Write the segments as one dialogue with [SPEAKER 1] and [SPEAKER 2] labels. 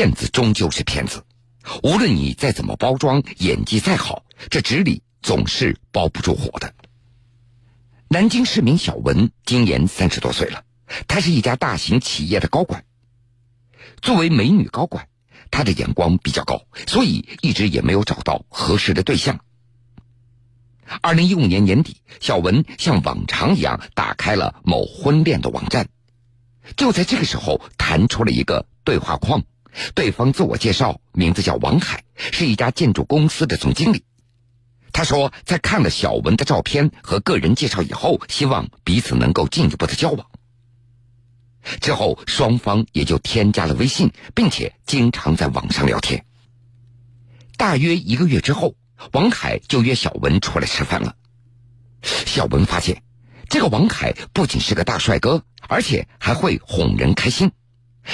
[SPEAKER 1] 骗子终究是骗子，无论你再怎么包装，演技再好，这纸里总是包不住火的。南京市民小文今年三十多岁了，他是一家大型企业的高管。作为美女高管，她的眼光比较高，所以一直也没有找到合适的对象。二零一五年年底，小文像往常一样打开了某婚恋的网站，就在这个时候弹出了一个对话框，对方自我介绍，名字叫王海，是一家建筑公司的总经理。他说，在看了小文的照片和个人介绍以后，希望彼此能够进一步的交往。之后，双方也就添加了微信，并且经常在网上聊天。大约一个月之后。王凯就约小文出来吃饭了。小文发现，这个王凯不仅是个大帅哥，而且还会哄人开心，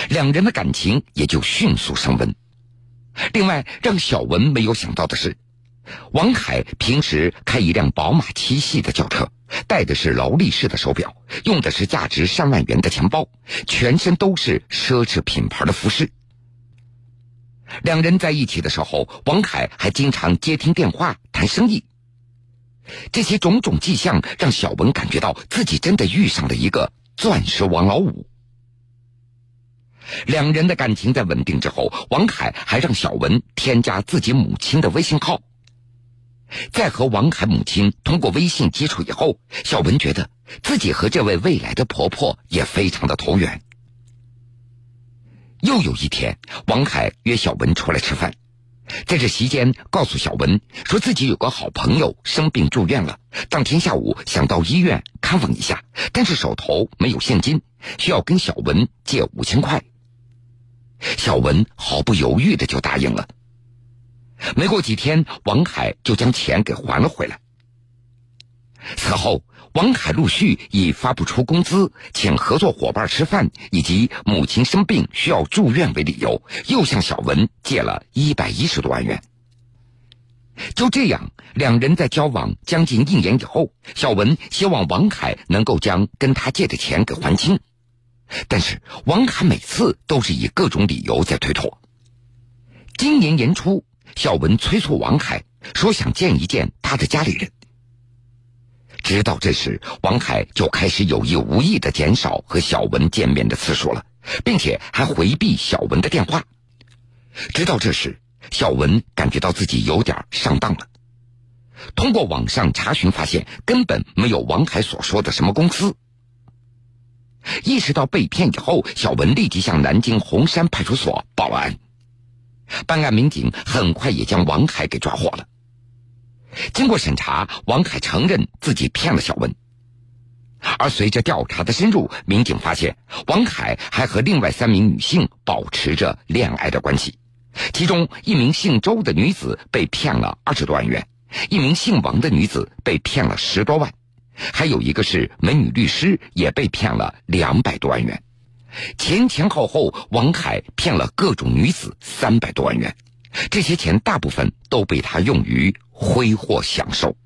[SPEAKER 1] 两人的感情也就迅速升温。另外，让小文没有想到的是，王凯平时开一辆宝马七系的轿车，戴的是劳力士的手表，用的是价值上万元的钱包，全身都是奢侈品牌的服饰。两人在一起的时候，王凯还经常接听电话谈生意。这些种种迹象让小文感觉到自己真的遇上了一个钻石王老五。两人的感情在稳定之后，王凯还让小文添加自己母亲的微信号。在和王凯母亲通过微信接触以后，小文觉得自己和这位未来的婆婆也非常的投缘。又有一天，王凯约小文出来吃饭，在这席间告诉小文说自己有个好朋友生病住院了，当天下午想到医院看望一下，但是手头没有现金，需要跟小文借五千块。小文毫不犹豫的就答应了。没过几天，王凯就将钱给还了回来。此后。王凯陆续以发不出工资、请合作伙伴吃饭以及母亲生病需要住院为理由，又向小文借了一百一十多万元。就这样，两人在交往将近一年以后，小文希望王凯能够将跟他借的钱给还清，但是王凯每次都是以各种理由在推脱。今年年初，小文催促王凯说想见一见他的家里人。直到这时，王凯就开始有意无意的减少和小文见面的次数了，并且还回避小文的电话。直到这时，小文感觉到自己有点上当了。通过网上查询，发现根本没有王凯所说的什么公司。意识到被骗以后，小文立即向南京红山派出所报了案。办案民警很快也将王凯给抓获了。经过审查，王凯承认自己骗了小文。而随着调查的深入，民警发现王凯还和另外三名女性保持着恋爱的关系，其中一名姓周的女子被骗了二十多万元，一名姓王的女子被骗了十多万，还有一个是美女律师也被骗了两百多万元。前前后后，王凯骗了各种女子三百多万元，这些钱大部分都被他用于。挥霍享受。